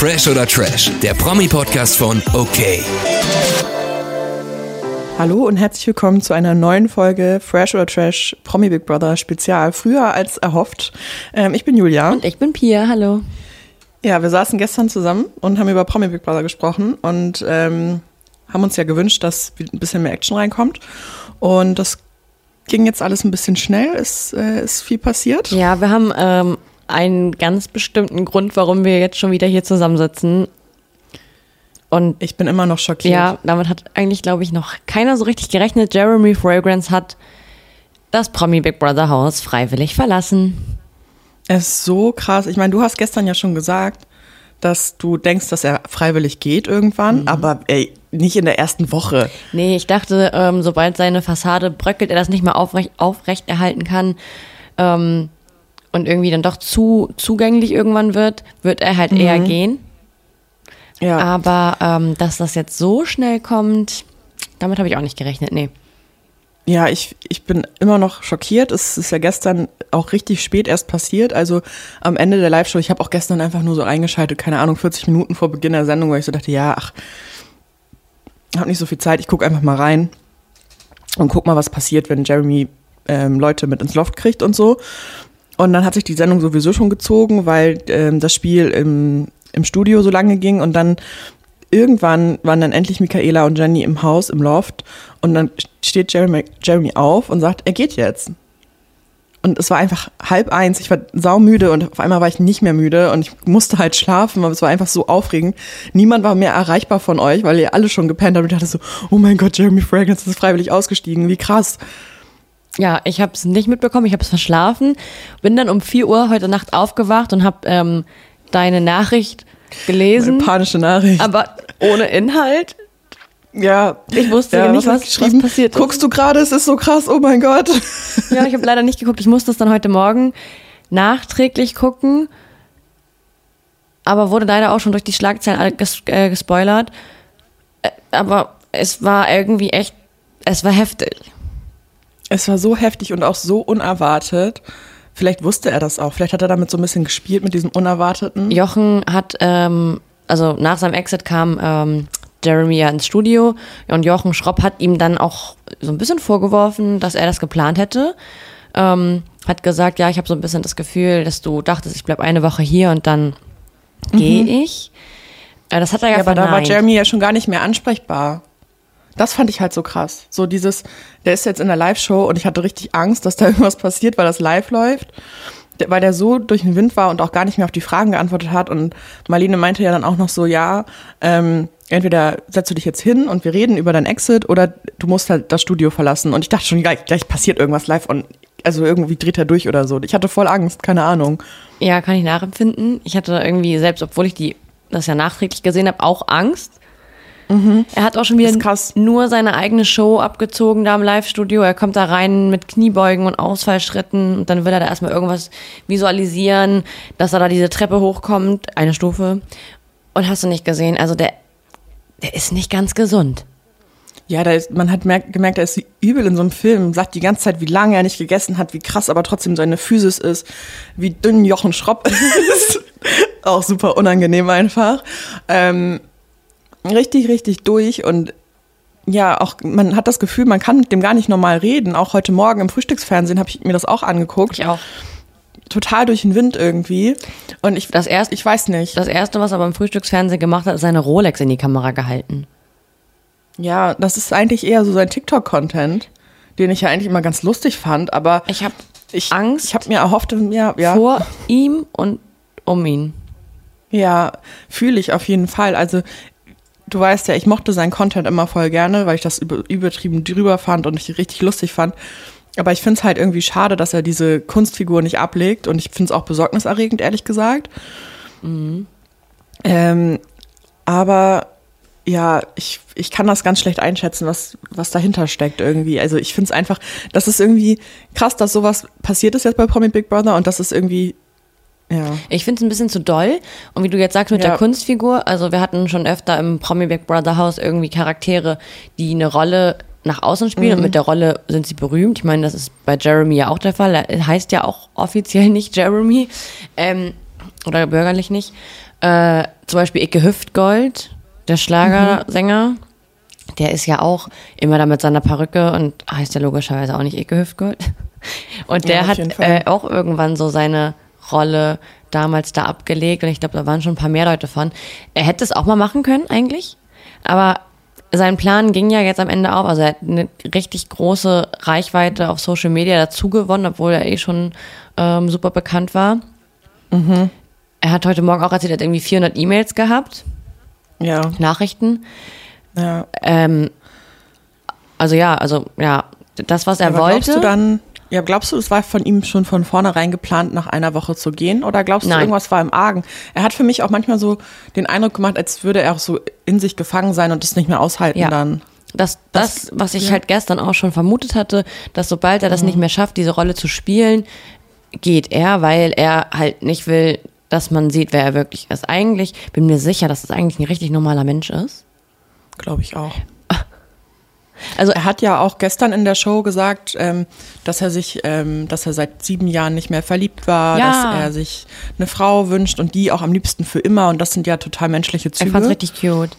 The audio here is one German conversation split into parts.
Fresh oder Trash, der Promi-Podcast von OK. Hallo und herzlich willkommen zu einer neuen Folge Fresh oder Trash Promi Big Brother Spezial. Früher als erhofft. Ähm, ich bin Julia. Und ich bin Pia, hallo. Ja, wir saßen gestern zusammen und haben über Promi Big Brother gesprochen und ähm, haben uns ja gewünscht, dass ein bisschen mehr Action reinkommt. Und das ging jetzt alles ein bisschen schnell, ist, äh, ist viel passiert. Ja, wir haben ähm, einen ganz bestimmten Grund, warum wir jetzt schon wieder hier zusammensitzen. Und ich bin immer noch schockiert. Ja, damit hat eigentlich, glaube ich, noch keiner so richtig gerechnet. Jeremy Fragrance hat das Promi Big Brother Haus freiwillig verlassen. Es ist so krass. Ich meine, du hast gestern ja schon gesagt, dass du denkst, dass er freiwillig geht irgendwann, mhm. aber ey, nicht in der ersten Woche. Nee, ich dachte, ähm, sobald seine Fassade bröckelt, er das nicht mehr aufrecht, aufrecht erhalten kann ähm, und irgendwie dann doch zu zugänglich irgendwann wird, wird er halt mhm. eher gehen. Ja. Aber ähm, dass das jetzt so schnell kommt, damit habe ich auch nicht gerechnet, nee. Ja, ich, ich bin immer noch schockiert. Es ist ja gestern auch richtig spät erst passiert. Also am Ende der Live-Show, ich habe auch gestern einfach nur so eingeschaltet, keine Ahnung, 40 Minuten vor Beginn der Sendung, weil ich so dachte, ja, ach, habe nicht so viel Zeit, ich gucke einfach mal rein und guck mal, was passiert, wenn Jeremy ähm, Leute mit ins Loft kriegt und so. Und dann hat sich die Sendung sowieso schon gezogen, weil ähm, das Spiel im, im Studio so lange ging und dann irgendwann waren dann endlich Michaela und Jenny im Haus, im Loft und dann steht Jeremy, Jeremy auf und sagt, er geht jetzt. Und es war einfach halb eins, ich war saumüde und auf einmal war ich nicht mehr müde und ich musste halt schlafen, aber es war einfach so aufregend. Niemand war mehr erreichbar von euch, weil ihr alle schon gepennt habt und ich dachte so, oh mein Gott, Jeremy Fragrance ist freiwillig ausgestiegen, wie krass. Ja, ich habe es nicht mitbekommen, ich habe es verschlafen, bin dann um 4 Uhr heute Nacht aufgewacht und habe ähm, deine Nachricht gelesen. Meine panische Nachricht. Aber ohne Inhalt. Ja. Ich wusste ja, nicht, was, was, was passiert ist. Guckst du gerade, es ist so krass, oh mein Gott. Ja, ich habe leider nicht geguckt. Ich musste es dann heute Morgen nachträglich gucken. Aber wurde leider auch schon durch die Schlagzeilen ges äh, gespoilert. Äh, aber es war irgendwie echt, es war heftig. Es war so heftig und auch so unerwartet. Vielleicht wusste er das auch. Vielleicht hat er damit so ein bisschen gespielt mit diesem Unerwarteten. Jochen hat, ähm, also nach seinem Exit kam ähm, Jeremy ja ins Studio und Jochen Schropp hat ihm dann auch so ein bisschen vorgeworfen, dass er das geplant hätte. Ähm, hat gesagt, ja, ich habe so ein bisschen das Gefühl, dass du dachtest, ich bleibe eine Woche hier und dann mhm. gehe ich. Äh, das hat er ja, ja aber da war Jeremy ja schon gar nicht mehr ansprechbar. Das fand ich halt so krass. So dieses, der ist jetzt in der Live-Show und ich hatte richtig Angst, dass da irgendwas passiert, weil das live läuft. Weil der so durch den Wind war und auch gar nicht mehr auf die Fragen geantwortet hat. Und Marlene meinte ja dann auch noch so, ja, ähm, entweder setzt du dich jetzt hin und wir reden über dein Exit oder du musst halt das Studio verlassen. Und ich dachte schon, gleich, gleich passiert irgendwas live und also irgendwie dreht er durch oder so. Ich hatte voll Angst, keine Ahnung. Ja, kann ich nachempfinden. Ich hatte irgendwie, selbst obwohl ich die das ja nachträglich gesehen habe, auch Angst. Mhm. Er hat auch schon wieder nur seine eigene Show abgezogen da im Live-Studio. Er kommt da rein mit Kniebeugen und Ausfallschritten und dann will er da erstmal irgendwas visualisieren, dass er da diese Treppe hochkommt, eine Stufe. Und hast du nicht gesehen? Also der der ist nicht ganz gesund. Ja, da ist, man hat gemerkt, er ist übel in so einem Film, sagt die ganze Zeit, wie lange er nicht gegessen hat, wie krass aber trotzdem seine Physis ist, wie dünn Jochen Schropp ist. Auch super unangenehm einfach. Ähm, richtig, richtig durch und ja, auch man hat das Gefühl, man kann mit dem gar nicht normal reden. Auch heute Morgen im Frühstücksfernsehen habe ich mir das auch angeguckt. Ich auch total durch den Wind irgendwie. Und ich, das erste, ich weiß nicht. Das erste, was er beim Frühstücksfernsehen gemacht hat, ist seine Rolex in die Kamera gehalten. Ja, das ist eigentlich eher so sein TikTok-Content, den ich ja eigentlich immer ganz lustig fand, aber ich habe ich, Angst. Ich habe mir erhofft, ja, ja. Vor ihm und um ihn. Ja, fühle ich auf jeden Fall. Also du weißt ja, ich mochte seinen Content immer voll gerne, weil ich das übertrieben drüber fand und ich richtig lustig fand. Aber ich finde es halt irgendwie schade, dass er diese Kunstfigur nicht ablegt und ich finde es auch besorgniserregend, ehrlich gesagt. Mhm. Ähm, aber ja, ich, ich kann das ganz schlecht einschätzen, was, was dahinter steckt irgendwie. Also ich finde es einfach, das ist irgendwie krass, dass sowas passiert ist jetzt bei Promi Big Brother und das ist irgendwie ja. Ich finde es ein bisschen zu doll. Und wie du jetzt sagst mit ja. der Kunstfigur, also wir hatten schon öfter im Promi Big Brother Haus irgendwie Charaktere, die eine Rolle nach außen spielen mhm. und mit der Rolle sind sie berühmt. Ich meine, das ist bei Jeremy ja auch der Fall. Er heißt ja auch offiziell nicht Jeremy. Ähm, oder bürgerlich nicht. Äh, zum Beispiel Icke Hüftgold, der Schlagersänger. Mhm. Der ist ja auch immer da mit seiner Perücke und heißt ja logischerweise auch nicht Icke Hüftgold. Und der ja, hat äh, auch irgendwann so seine Rolle damals da abgelegt und ich glaube, da waren schon ein paar mehr Leute von. Er hätte es auch mal machen können eigentlich, aber sein Plan ging ja jetzt am Ende auf. Also er hat eine richtig große Reichweite auf Social Media dazu gewonnen, obwohl er eh schon ähm, super bekannt war. Mhm. Er hat heute Morgen auch erzählt, er hat irgendwie 400 E-Mails gehabt. Ja. Nachrichten. Ja. Ähm, also ja, also ja, das, was er Aber wollte. Glaubst du dann, ja, glaubst du, es war von ihm schon von vornherein geplant, nach einer Woche zu gehen? Oder glaubst du, Nein. irgendwas war im Argen? Er hat für mich auch manchmal so den Eindruck gemacht, als würde er auch so in sich gefangen sein und es nicht mehr aushalten ja. dann. Das, das, das, was ich ja. halt gestern auch schon vermutet hatte, dass sobald er das mhm. nicht mehr schafft, diese Rolle zu spielen, geht er, weil er halt nicht will, dass man sieht, wer er wirklich ist. Eigentlich bin mir sicher, dass es das eigentlich ein richtig normaler Mensch ist. Glaube ich auch. Also er hat ja auch gestern in der Show gesagt, ähm, dass er sich, ähm, dass er seit sieben Jahren nicht mehr verliebt war, ja. dass er sich eine Frau wünscht und die auch am liebsten für immer. Und das sind ja total menschliche Züge. Ich fand's richtig cute.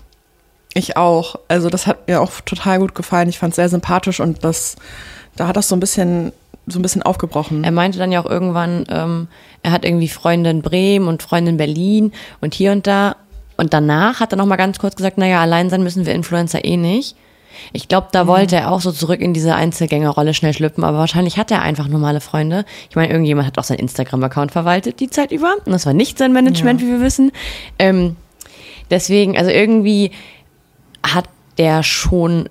Ich auch. Also das hat mir auch total gut gefallen. Ich fand es sehr sympathisch und das, da hat das so ein bisschen, so ein bisschen aufgebrochen. Er meinte dann ja auch irgendwann, ähm, er hat irgendwie Freunde in Bremen und Freunde in Berlin und hier und da. Und danach hat er noch mal ganz kurz gesagt, naja, allein sein müssen wir Influencer eh nicht. Ich glaube, da mhm. wollte er auch so zurück in diese Einzelgängerrolle schnell schlüpfen, aber wahrscheinlich hat er einfach normale Freunde. Ich meine, irgendjemand hat auch seinen Instagram-Account verwaltet die Zeit über. Und das war nicht sein Management, ja. wie wir wissen. Ähm, deswegen, also irgendwie hat der schon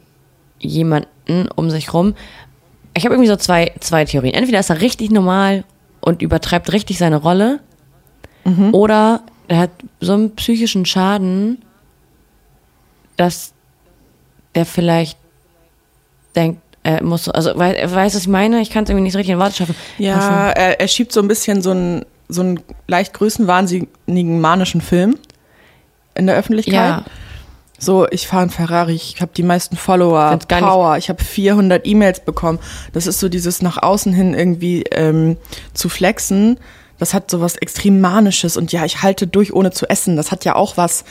jemanden um sich rum. Ich habe irgendwie so zwei, zwei Theorien. Entweder ist er richtig normal und übertreibt richtig seine Rolle, mhm. oder er hat so einen psychischen Schaden, dass der vielleicht denkt, er muss, also weiß, weiß was ich meine? Ich kann es irgendwie nicht richtig in Worte schaffen. Ja, er, er, schiebt so ein bisschen so einen, so einen leicht größenwahnsinnigen manischen Film in der Öffentlichkeit. Ja. So, ich fahre einen Ferrari, ich habe die meisten Follower, Power, ich habe 400 E-Mails bekommen. Das ist so dieses nach außen hin irgendwie ähm, zu flexen das hat so was extrem Manisches und ja, ich halte durch, ohne zu essen. Das hat ja auch was,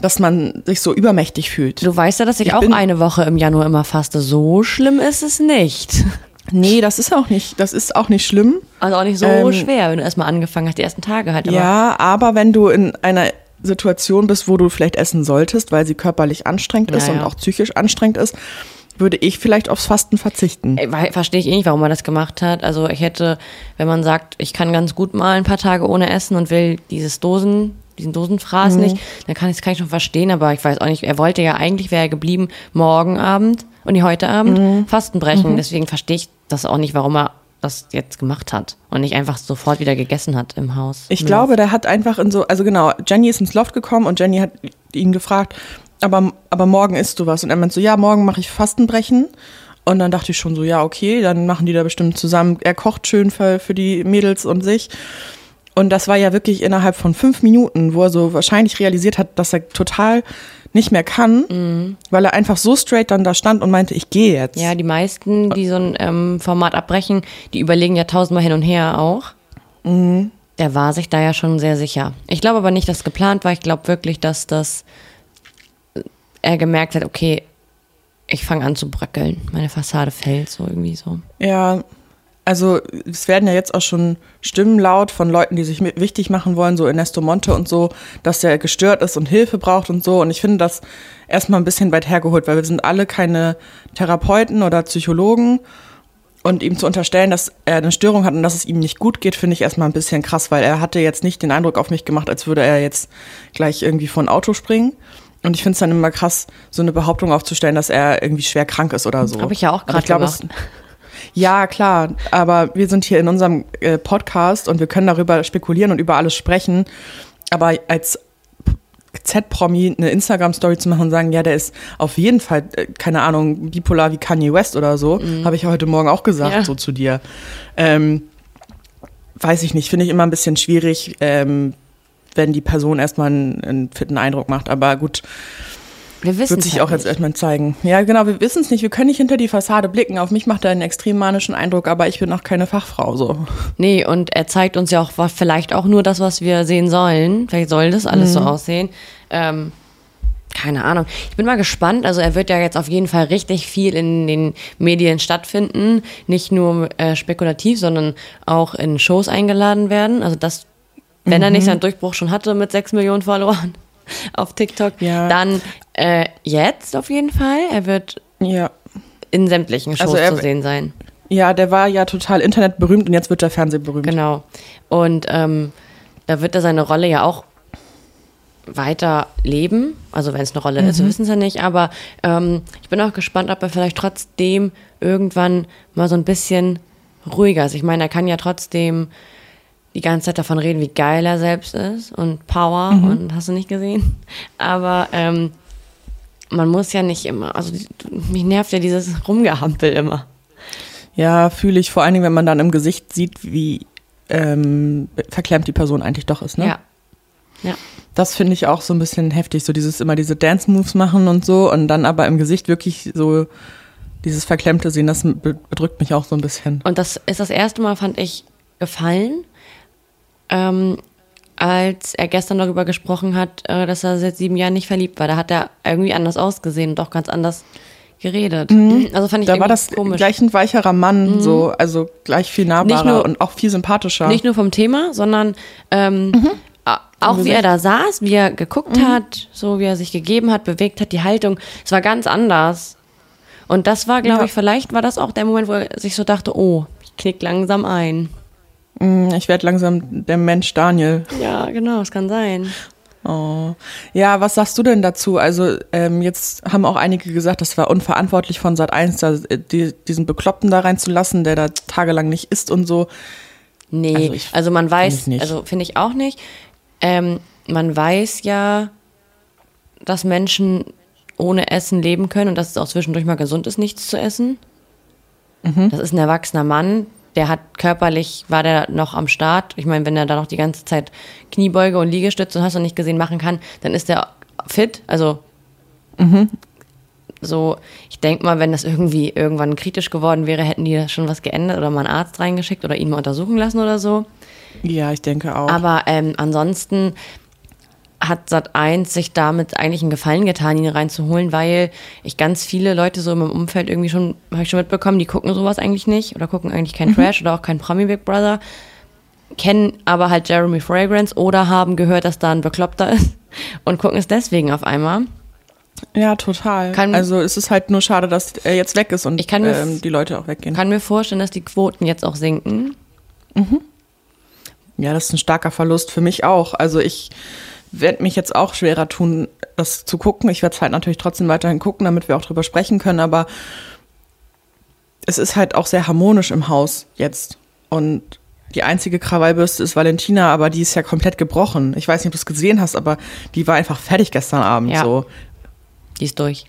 dass man sich so übermächtig fühlt. Du weißt ja, dass ich, ich auch eine Woche im Januar immer faste. So schlimm ist es nicht. Nee, das ist auch nicht, das ist auch nicht schlimm. Also auch nicht so ähm, schwer, wenn du erstmal angefangen hast, die ersten Tage halt. Aber. Ja, aber wenn du in einer Situation bist, wo du vielleicht essen solltest, weil sie körperlich anstrengend ist ja, ja. und auch psychisch anstrengend ist, würde ich vielleicht aufs Fasten verzichten. Verstehe ich eh nicht, warum man das gemacht hat. Also ich hätte, wenn man sagt, ich kann ganz gut mal ein paar Tage ohne essen und will dieses Dosen, diesen Dosenfraß mhm. nicht, dann kann ich es kann ich schon verstehen, aber ich weiß auch nicht, er wollte ja eigentlich, wäre er geblieben, morgen Abend und heute Abend mhm. Fasten brechen. Mhm. Deswegen verstehe ich das auch nicht, warum er das jetzt gemacht hat und nicht einfach sofort wieder gegessen hat im Haus. Ich glaube, der hat einfach in so, also genau, Jenny ist ins Loft gekommen und Jenny hat ihn gefragt, aber, aber morgen isst du was. Und er meint so, ja, morgen mache ich Fastenbrechen. Und dann dachte ich schon so, ja, okay, dann machen die da bestimmt zusammen. Er kocht schön für, für die Mädels und sich. Und das war ja wirklich innerhalb von fünf Minuten, wo er so wahrscheinlich realisiert hat, dass er total nicht mehr kann, mhm. weil er einfach so straight dann da stand und meinte, ich gehe jetzt. Ja, die meisten, die so ein ähm, Format abbrechen, die überlegen ja tausendmal hin und her auch. Mhm. Der war sich da ja schon sehr sicher. Ich glaube aber nicht, dass geplant war. Ich glaube wirklich, dass das er gemerkt hat, okay, ich fange an zu bröckeln. Meine Fassade fällt so irgendwie so. Ja, also es werden ja jetzt auch schon Stimmen laut von Leuten, die sich wichtig machen wollen, so Ernesto Monte und so, dass der gestört ist und Hilfe braucht und so. Und ich finde das erstmal ein bisschen weit hergeholt, weil wir sind alle keine Therapeuten oder Psychologen. Und ihm zu unterstellen, dass er eine Störung hat und dass es ihm nicht gut geht, finde ich erstmal ein bisschen krass, weil er hatte jetzt nicht den Eindruck auf mich gemacht, als würde er jetzt gleich irgendwie von Auto springen. Und ich finde es dann immer krass, so eine Behauptung aufzustellen, dass er irgendwie schwer krank ist oder so. Habe ich ja auch gerade gemacht. Es, ja, klar, aber wir sind hier in unserem äh, Podcast und wir können darüber spekulieren und über alles sprechen. Aber als Z-Promi eine Instagram-Story zu machen und sagen, ja, der ist auf jeden Fall, äh, keine Ahnung, bipolar wie Kanye West oder so, mhm. habe ich ja heute Morgen auch gesagt, ja. so zu dir. Ähm, weiß ich nicht, finde ich immer ein bisschen schwierig, ähm, wenn die Person erstmal einen, einen fitten Eindruck macht. Aber gut, wir wissen wird sich halt auch nicht. jetzt erstmal zeigen. Ja, genau, wir wissen es nicht. Wir können nicht hinter die Fassade blicken. Auf mich macht er einen extrem manischen Eindruck, aber ich bin auch keine Fachfrau so. Nee, und er zeigt uns ja auch vielleicht auch nur das, was wir sehen sollen. Vielleicht soll das alles mhm. so aussehen. Ähm, keine Ahnung. Ich bin mal gespannt. Also er wird ja jetzt auf jeden Fall richtig viel in den Medien stattfinden. Nicht nur äh, spekulativ, sondern auch in Shows eingeladen werden. Also das, wenn mhm. er nicht mhm. seinen Durchbruch schon hatte mit sechs Millionen Followern auf TikTok, ja. dann äh, jetzt auf jeden Fall. Er wird ja. in sämtlichen Shows also er, zu sehen sein. Ja, der war ja total internetberühmt und jetzt wird er Fernsehberühmt. Genau. Und ähm, da wird er seine Rolle ja auch weiter leben. Also wenn es eine Rolle mhm. ist, wissen sie nicht. Aber ähm, ich bin auch gespannt, ob er vielleicht trotzdem irgendwann mal so ein bisschen ruhiger ist. Ich meine, er kann ja trotzdem die ganze Zeit davon reden, wie geil er selbst ist und Power mhm. und hast du nicht gesehen. Aber ähm, man muss ja nicht immer, also mich nervt ja dieses Rumgehampel immer. Ja, fühle ich vor allen Dingen, wenn man dann im Gesicht sieht, wie ähm, verklemmt die Person eigentlich doch ist, ne? Ja. Ja. Das finde ich auch so ein bisschen heftig, so dieses immer diese Dance-Moves machen und so und dann aber im Gesicht wirklich so dieses Verklemmte sehen, das bedrückt mich auch so ein bisschen. Und das ist das erste Mal, fand ich, gefallen, ähm, als er gestern darüber gesprochen hat, äh, dass er seit sieben Jahren nicht verliebt war. Da hat er irgendwie anders ausgesehen und auch ganz anders geredet. Mhm. Also fand ich da war das komisch. gleich ein weicherer Mann, mhm. so also gleich viel nahbarer nur, und auch viel sympathischer. Nicht nur vom Thema, sondern ähm, mhm. auch wie er da saß, wie er geguckt mhm. hat, so wie er sich gegeben hat, bewegt hat, die Haltung. Es war ganz anders. Und das war, glaube ja. ich, vielleicht war das auch der Moment, wo er sich so dachte, oh, ich knick langsam ein. Mm, ich werde langsam der Mensch Daniel. Ja, genau, es kann sein. Oh. Ja, was sagst du denn dazu? Also ähm, jetzt haben auch einige gesagt, das war unverantwortlich von Sat 1, da, äh, die, diesen Bekloppten da reinzulassen, der da tagelang nicht isst und so. Nee, also, ich, also man weiß, find also finde ich auch nicht. Ähm, man weiß ja, dass Menschen ohne Essen leben können und dass es auch zwischendurch mal gesund ist, nichts zu essen. Mhm. Das ist ein erwachsener Mann, der hat körperlich, war der noch am Start. Ich meine, wenn er da noch die ganze Zeit Kniebeuge und Liegestütze und hast du nicht gesehen machen kann, dann ist er fit. Also mhm. so, ich denke mal, wenn das irgendwie irgendwann kritisch geworden wäre, hätten die schon was geändert oder mal einen Arzt reingeschickt oder ihn mal untersuchen lassen oder so. Ja, ich denke auch. Aber ähm, ansonsten hat Sat1 sich damit eigentlich einen Gefallen getan, ihn reinzuholen, weil ich ganz viele Leute so in meinem Umfeld irgendwie schon, habe ich schon mitbekommen, die gucken sowas eigentlich nicht oder gucken eigentlich kein mhm. Trash oder auch kein Promi Big Brother, kennen aber halt Jeremy Fragrance oder haben gehört, dass da ein Bekloppter ist und gucken es deswegen auf einmal. Ja, total. Kann, also es ist halt nur schade, dass er jetzt weg ist und ich kann mir, ähm, die Leute auch weggehen. Kann mir vorstellen, dass die Quoten jetzt auch sinken. Mhm. Ja, das ist ein starker Verlust für mich auch. Also ich werde mich jetzt auch schwerer tun, das zu gucken. Ich werde es halt natürlich trotzdem weiterhin gucken, damit wir auch drüber sprechen können, aber es ist halt auch sehr harmonisch im Haus jetzt. Und die einzige Krawallbürste ist Valentina, aber die ist ja komplett gebrochen. Ich weiß nicht, ob du es gesehen hast, aber die war einfach fertig gestern Abend. Ja. So. Die ist durch.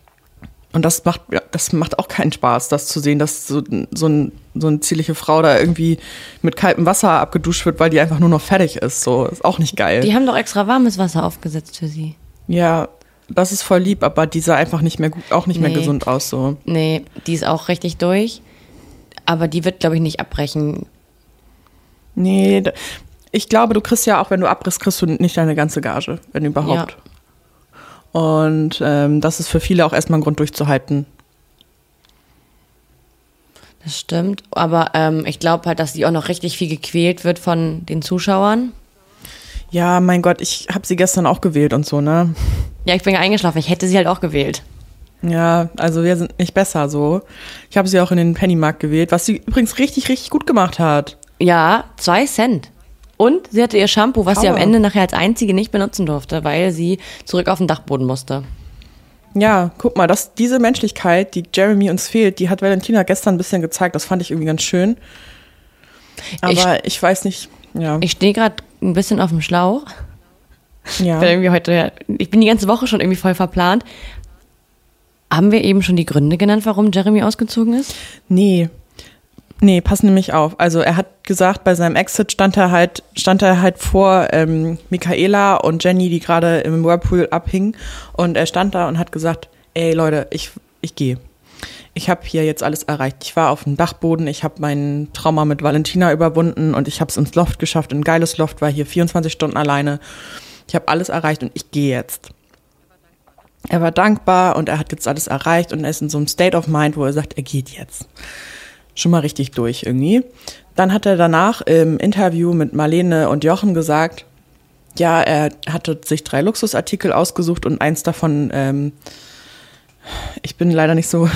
Und das macht, das macht auch keinen Spaß, das zu sehen, dass so, so, ein, so eine zierliche Frau da irgendwie mit kaltem Wasser abgeduscht wird, weil die einfach nur noch fertig ist. So, ist auch nicht geil. Die haben doch extra warmes Wasser aufgesetzt für sie. Ja, das ist voll lieb, aber die sah einfach nicht mehr gut, auch nicht nee. mehr gesund aus. So. Nee, die ist auch richtig durch. Aber die wird, glaube ich, nicht abbrechen. Nee, ich glaube, du kriegst ja auch, wenn du abbrichst, kriegst du nicht deine ganze Gage, wenn überhaupt. Ja. Und ähm, das ist für viele auch erstmal ein Grund durchzuhalten. Das stimmt, aber ähm, ich glaube halt, dass sie auch noch richtig viel gequält wird von den Zuschauern. Ja, mein Gott, ich habe sie gestern auch gewählt und so, ne? Ja, ich bin ja eingeschlafen. Ich hätte sie halt auch gewählt. Ja, also wir sind nicht besser so. Ich habe sie auch in den Pennymarkt gewählt, was sie übrigens richtig, richtig gut gemacht hat. Ja, zwei Cent. Und sie hatte ihr Shampoo, was sie am Ende nachher als einzige nicht benutzen durfte, weil sie zurück auf den Dachboden musste. Ja, guck mal, dass diese Menschlichkeit, die Jeremy uns fehlt, die hat Valentina gestern ein bisschen gezeigt. Das fand ich irgendwie ganz schön. Aber ich, ich weiß nicht, ja. Ich stehe gerade ein bisschen auf dem Schlauch. Ja. Ich bin, heute, ich bin die ganze Woche schon irgendwie voll verplant. Haben wir eben schon die Gründe genannt, warum Jeremy ausgezogen ist? Nee. Nee, pass nämlich auf. Also er hat gesagt, bei seinem Exit stand er halt, stand er halt vor ähm, Michaela und Jenny, die gerade im Whirlpool abhingen. Und er stand da und hat gesagt, ey Leute, ich, ich gehe. Ich habe hier jetzt alles erreicht. Ich war auf dem Dachboden, ich habe mein Trauma mit Valentina überwunden und ich habe es ins Loft geschafft, ein geiles Loft, war hier 24 Stunden alleine. Ich habe alles erreicht und ich gehe jetzt. Er war dankbar und er hat jetzt alles erreicht und er ist in so einem State of Mind, wo er sagt, er geht jetzt schon mal richtig durch irgendwie. Dann hat er danach im Interview mit Marlene und Jochen gesagt, ja, er hatte sich drei Luxusartikel ausgesucht und eins davon, ähm, ich bin leider nicht so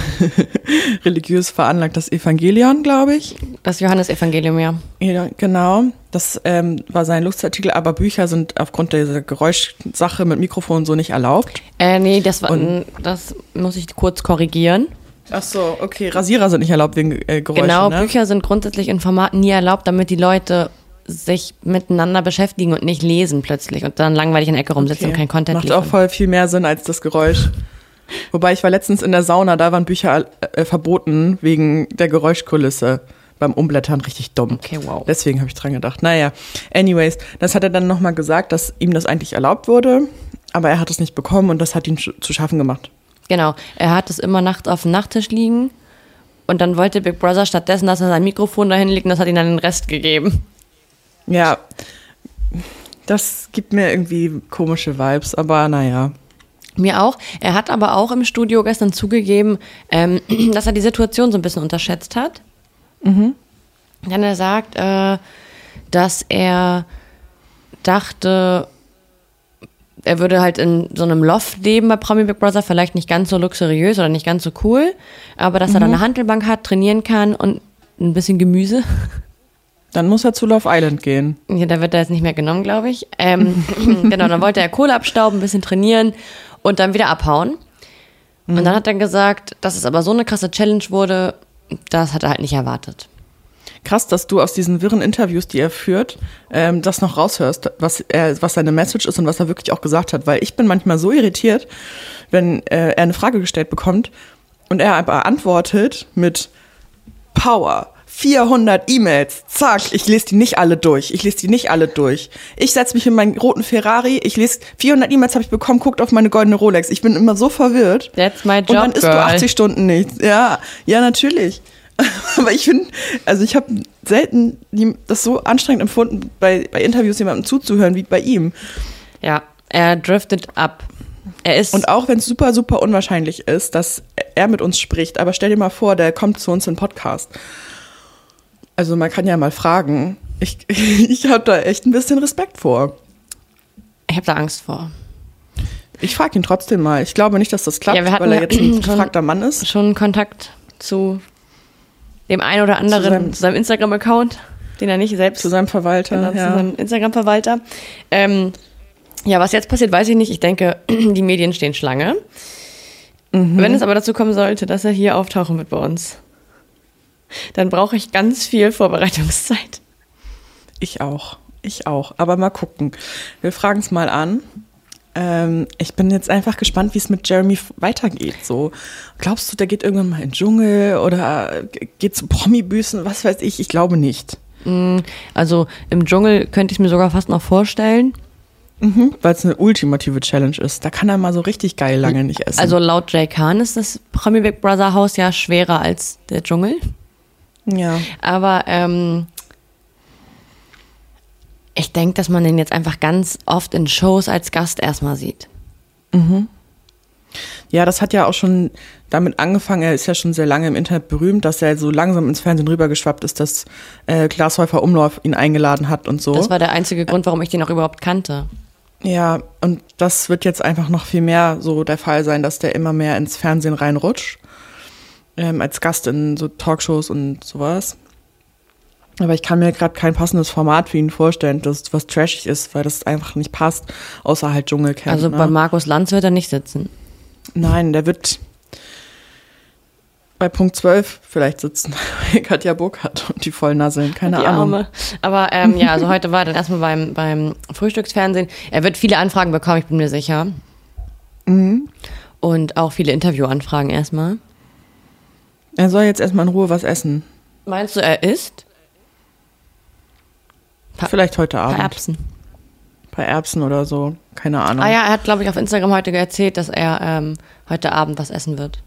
religiös veranlagt, das Evangelion, glaube ich. Das Johannesevangelium, ja. Ja, genau. Das ähm, war sein Luxusartikel, aber Bücher sind aufgrund dieser Geräuschsache mit Mikrofon so nicht erlaubt. Äh, nee, das, war, und, das muss ich kurz korrigieren. Ach so, okay. Rasierer sind nicht erlaubt wegen äh, Geräuschen, Genau, ne? Bücher sind grundsätzlich in Formaten nie erlaubt, damit die Leute sich miteinander beschäftigen und nicht lesen plötzlich und dann langweilig in der Ecke rumsitzen okay. und kein Content Macht liefern. auch voll viel mehr Sinn als das Geräusch. Wobei ich war letztens in der Sauna, da waren Bücher äh, verboten wegen der Geräuschkulisse. Beim Umblättern richtig dumm. Okay, wow. Deswegen habe ich dran gedacht. Naja, anyways, das hat er dann nochmal gesagt, dass ihm das eigentlich erlaubt wurde, aber er hat es nicht bekommen und das hat ihn zu schaffen gemacht. Genau, er hat es immer nachts auf dem Nachttisch liegen und dann wollte Big Brother stattdessen, dass er sein Mikrofon dahin legt und das hat ihm dann den Rest gegeben. Ja, das gibt mir irgendwie komische Vibes, aber naja. Mir auch. Er hat aber auch im Studio gestern zugegeben, ähm, dass er die Situation so ein bisschen unterschätzt hat. Mhm. Dann er sagt, äh, dass er dachte, er würde halt in so einem Loft leben bei Promi Big Brother, vielleicht nicht ganz so luxuriös oder nicht ganz so cool, aber dass mhm. er dann eine Handelbank hat, trainieren kann und ein bisschen Gemüse. Dann muss er zu Love Island gehen. Ja, da wird er jetzt nicht mehr genommen, glaube ich. Ähm, genau, dann wollte er Kohle abstauben, ein bisschen trainieren und dann wieder abhauen. Mhm. Und dann hat er gesagt, dass es aber so eine krasse Challenge wurde, das hat er halt nicht erwartet krass, dass du aus diesen wirren Interviews, die er führt, ähm, das noch raushörst, was er, was seine Message ist und was er wirklich auch gesagt hat. Weil ich bin manchmal so irritiert, wenn äh, er eine Frage gestellt bekommt und er aber antwortet mit Power. 400 E-Mails, zack, ich lese die nicht alle durch. Ich lese die nicht alle durch. Ich setze mich in meinen roten Ferrari, ich lese 400 E-Mails habe ich bekommen, guckt auf meine goldene Rolex. Ich bin immer so verwirrt. That's my job. Und dann isst girl. du 80 Stunden nichts. Ja, ja, natürlich. Aber ich finde, also ich habe selten das so anstrengend empfunden, bei, bei Interviews jemandem zuzuhören wie bei ihm. Ja, er driftet ab. Er ist und auch wenn es super, super unwahrscheinlich ist, dass er mit uns spricht, aber stell dir mal vor, der kommt zu uns in Podcast. Also man kann ja mal fragen. Ich, ich habe da echt ein bisschen Respekt vor. Ich habe da Angst vor. Ich frage ihn trotzdem mal. Ich glaube nicht, dass das klappt, ja, weil er jetzt ein gefragter Mann ist. Schon Kontakt zu dem einen oder anderen, zu seinem, seinem Instagram-Account, den er nicht selbst. Zu seinem Verwalter. Genau, ja. Zu seinem Instagram-Verwalter. Ähm, ja, was jetzt passiert, weiß ich nicht. Ich denke, die Medien stehen Schlange. Mhm. Wenn es aber dazu kommen sollte, dass er hier auftauchen wird bei uns, dann brauche ich ganz viel Vorbereitungszeit. Ich auch. Ich auch. Aber mal gucken. Wir fragen es mal an. Ähm, ich bin jetzt einfach gespannt, wie es mit Jeremy weitergeht. So, glaubst du, der geht irgendwann mal in den Dschungel oder geht zu Promi-Büßen? Was weiß ich? Ich glaube nicht. Mm, also im Dschungel könnte ich mir sogar fast noch vorstellen. Mhm, Weil es eine ultimative Challenge ist. Da kann er mal so richtig geil lange nicht essen. Also laut Jay Khan ist das Promi Big Brother Haus ja schwerer als der Dschungel. Ja. Aber ähm, ich denke, dass man den jetzt einfach ganz oft in Shows als Gast erstmal sieht. Mhm. Ja, das hat ja auch schon damit angefangen, er ist ja schon sehr lange im Internet berühmt, dass er so langsam ins Fernsehen rübergeschwappt ist, dass äh, Glashäufer Umlauf ihn eingeladen hat und so. Das war der einzige Grund, warum ich den auch überhaupt kannte. Ja, und das wird jetzt einfach noch viel mehr so der Fall sein, dass der immer mehr ins Fernsehen reinrutscht. Ähm, als Gast in so Talkshows und sowas. Aber ich kann mir gerade kein passendes Format für ihn vorstellen, das was trashig ist, weil das einfach nicht passt, außer halt Dschungelcamp. Also ne? bei Markus Lanz wird er nicht sitzen. Nein, der wird bei Punkt 12 vielleicht sitzen. Katja Burkhardt und die Vollnasseln, keine die Ahnung. Arme. Aber ähm, ja, also heute war er dann erstmal beim, beim Frühstücksfernsehen. Er wird viele Anfragen bekommen, ich bin mir sicher. Mhm. Und auch viele Interviewanfragen erstmal. Er soll jetzt erstmal in Ruhe was essen. Meinst du, er ist? Pa Vielleicht heute Abend. Bei Erbsen. Bei Erbsen oder so. Keine Ahnung. Ah ja, er hat, glaube ich, auf Instagram heute erzählt, dass er ähm, heute Abend was essen wird.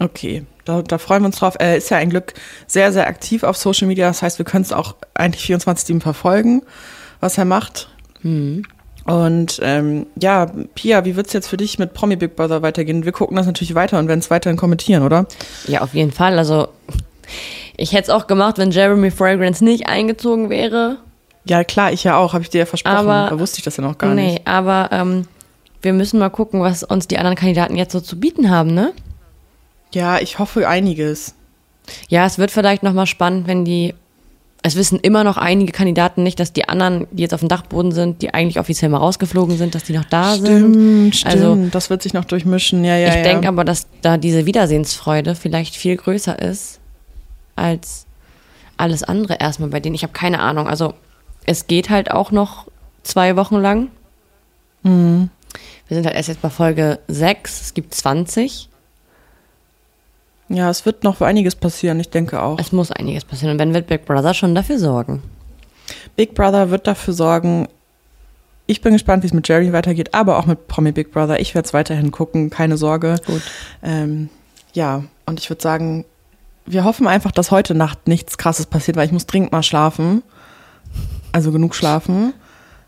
Okay, da, da, freuen wir uns drauf. Er ist ja ein Glück sehr, sehr aktiv auf Social Media. Das heißt, wir können es auch eigentlich 24-7 verfolgen, was er macht. Mhm. Und ähm, ja, Pia, wie wird es jetzt für dich mit Promi Big Brother weitergehen? Wir gucken das natürlich weiter und werden es weiterhin kommentieren, oder? Ja, auf jeden Fall. Also ich hätte es auch gemacht, wenn Jeremy Fragrance nicht eingezogen wäre. Ja, klar, ich ja auch, habe ich dir ja versprochen. Aber, da wusste ich das ja noch gar nee, nicht. Nee, aber ähm, wir müssen mal gucken, was uns die anderen Kandidaten jetzt so zu bieten haben, ne? Ja, ich hoffe einiges. Ja, es wird vielleicht nochmal spannend, wenn die. Es wissen immer noch einige Kandidaten nicht, dass die anderen, die jetzt auf dem Dachboden sind, die eigentlich offiziell mal rausgeflogen sind, dass die noch da stimmt, sind. Stimmt, also, das wird sich noch durchmischen, ja, ja. Ich ja. denke aber, dass da diese Wiedersehensfreude vielleicht viel größer ist als alles andere erstmal bei denen. Ich habe keine Ahnung. Also es geht halt auch noch zwei Wochen lang. Mhm. Wir sind halt erst jetzt bei Folge 6, es gibt 20. Ja, es wird noch einiges passieren, ich denke auch. Es muss einiges passieren. Und wenn wird Big Brother schon dafür sorgen? Big Brother wird dafür sorgen. Ich bin gespannt, wie es mit Jerry weitergeht, aber auch mit Promi Big Brother. Ich werde es weiterhin gucken, keine Sorge. Gut. Ähm, ja, und ich würde sagen, wir hoffen einfach, dass heute Nacht nichts Krasses passiert, weil ich muss dringend mal schlafen. Also genug schlafen.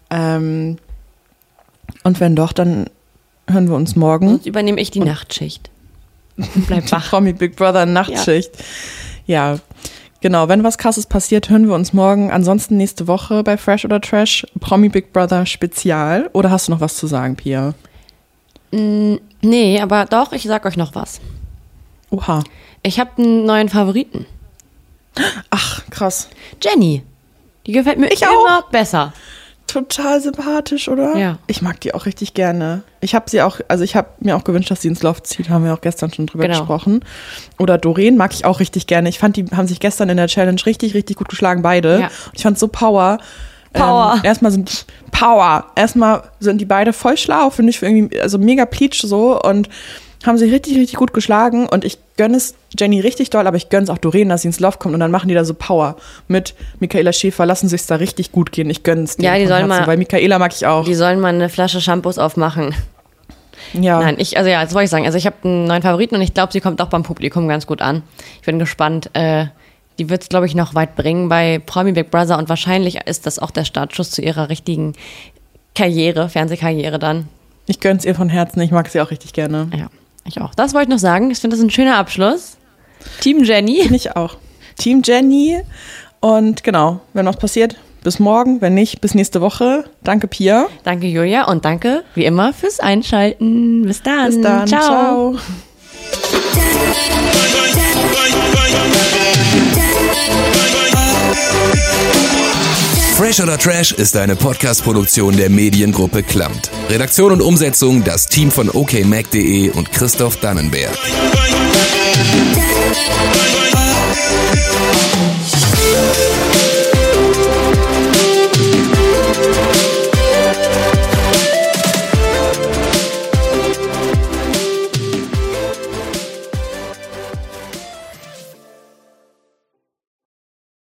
Ähm, und wenn doch, dann hören wir uns morgen. Sonst übernehme ich die und Nachtschicht. Bleib wach. Promi Big Brother Nachtschicht. Ja. ja. Genau, wenn was krasses passiert, hören wir uns morgen. Ansonsten nächste Woche bei Fresh oder Trash Promi Big Brother Spezial. Oder hast du noch was zu sagen, Pia? Nee, aber doch, ich sag euch noch was. Oha. Ich habe einen neuen Favoriten. Ach, krass. Jenny. Die gefällt mir ich immer auch. besser total sympathisch, oder? Ja. Ich mag die auch richtig gerne. Ich habe sie auch, also ich habe mir auch gewünscht, dass sie ins Loft zieht, haben wir auch gestern schon drüber genau. gesprochen. Oder Doreen mag ich auch richtig gerne. Ich fand, die haben sich gestern in der Challenge richtig, richtig gut geschlagen, beide. Ja. ich fand so Power. Power. Ähm, erstmal sind Power. Erstmal sind die beide voll schlau, finde ich, irgendwie, also mega pleatsch so und haben sich richtig, richtig gut geschlagen und ich gönne es Jenny richtig doll, aber ich gönne es auch Doreen, dass sie ins Loft kommt und dann machen die da so Power mit Michaela Schäfer, lassen sich da richtig gut gehen. Ich gönne es Ja, die sollen Herzen, mal, weil Michaela mag ich auch. Die sollen mal eine Flasche Shampoos aufmachen. Ja. Nein, ich, also ja, das wollte ich sagen. Also ich habe einen neuen Favoriten und ich glaube, sie kommt auch beim Publikum ganz gut an. Ich bin gespannt. Äh, die wird es, glaube ich, noch weit bringen bei Promi Big Brother und wahrscheinlich ist das auch der Startschuss zu ihrer richtigen Karriere, Fernsehkarriere dann. Ich gönne es ihr von Herzen, ich mag sie auch richtig gerne. Ja. Ich auch. Das wollte ich noch sagen. Ich finde das ein schöner Abschluss. Team Jenny. Ich auch. Team Jenny. Und genau, wenn was passiert, bis morgen. Wenn nicht, bis nächste Woche. Danke, Pia. Danke, Julia. Und danke, wie immer, fürs Einschalten. Bis dann. Bis dann. Ciao. Ciao. Fresh oder Trash ist eine Podcast-Produktion der Mediengruppe Klammt. Redaktion und Umsetzung das Team von okmac.de und Christoph Dannenberg.